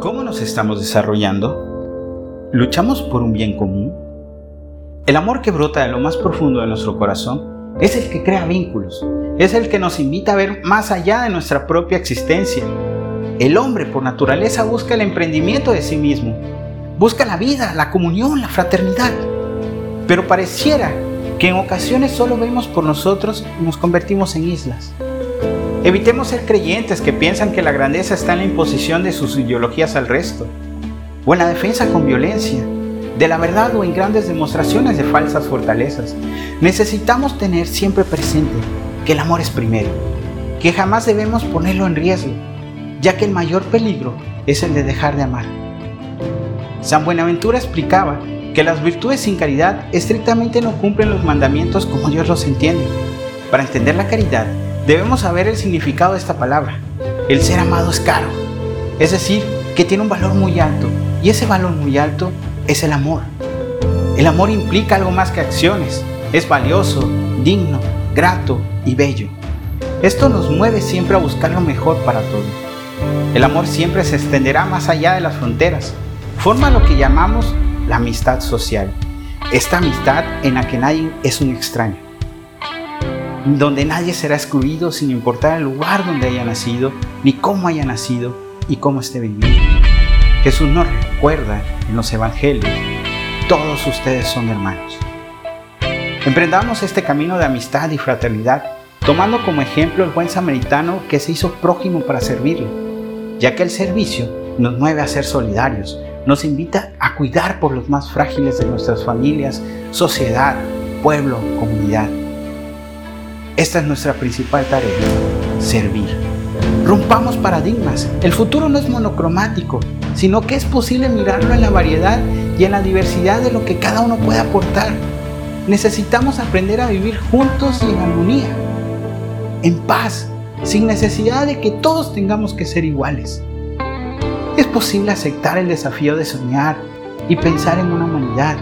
¿Cómo nos estamos desarrollando? ¿Luchamos por un bien común? El amor que brota de lo más profundo de nuestro corazón es el que crea vínculos, es el que nos invita a ver más allá de nuestra propia existencia. El hombre por naturaleza busca el emprendimiento de sí mismo, busca la vida, la comunión, la fraternidad. Pero pareciera que en ocasiones solo vemos por nosotros y nos convertimos en islas. Evitemos ser creyentes que piensan que la grandeza está en la imposición de sus ideologías al resto, o en la defensa con violencia, de la verdad o en grandes demostraciones de falsas fortalezas. Necesitamos tener siempre presente que el amor es primero, que jamás debemos ponerlo en riesgo, ya que el mayor peligro es el de dejar de amar. San Buenaventura explicaba que las virtudes sin caridad estrictamente no cumplen los mandamientos como Dios los entiende. Para entender la caridad, debemos saber el significado de esta palabra. El ser amado es caro, es decir, que tiene un valor muy alto, y ese valor muy alto es el amor. El amor implica algo más que acciones, es valioso, digno, grato y bello. Esto nos mueve siempre a buscar lo mejor para todos. El amor siempre se extenderá más allá de las fronteras, forma lo que llamamos la amistad social. Esta amistad en la que nadie es un extraño donde nadie será excluido sin importar el lugar donde haya nacido, ni cómo haya nacido y cómo esté viviendo. Jesús nos recuerda en los evangelios, todos ustedes son hermanos. Emprendamos este camino de amistad y fraternidad, tomando como ejemplo el buen samaritano que se hizo prójimo para servirle, ya que el servicio nos mueve a ser solidarios, nos invita a cuidar por los más frágiles de nuestras familias, sociedad, pueblo, comunidad. Esta es nuestra principal tarea, servir. Rompamos paradigmas. El futuro no es monocromático, sino que es posible mirarlo en la variedad y en la diversidad de lo que cada uno puede aportar. Necesitamos aprender a vivir juntos y en armonía, en paz, sin necesidad de que todos tengamos que ser iguales. Es posible aceptar el desafío de soñar y pensar en una humanidad,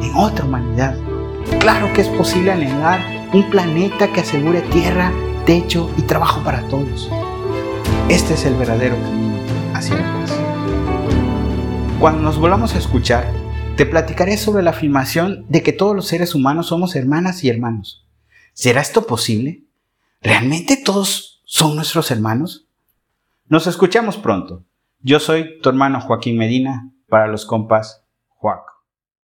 en otra humanidad. Claro que es posible anhelar un planeta que asegure tierra, techo y trabajo para todos. Este es el verdadero camino hacia la paz. Cuando nos volvamos a escuchar, te platicaré sobre la afirmación de que todos los seres humanos somos hermanas y hermanos. ¿Será esto posible? ¿Realmente todos son nuestros hermanos? Nos escuchamos pronto. Yo soy tu hermano Joaquín Medina para los compas Juaco.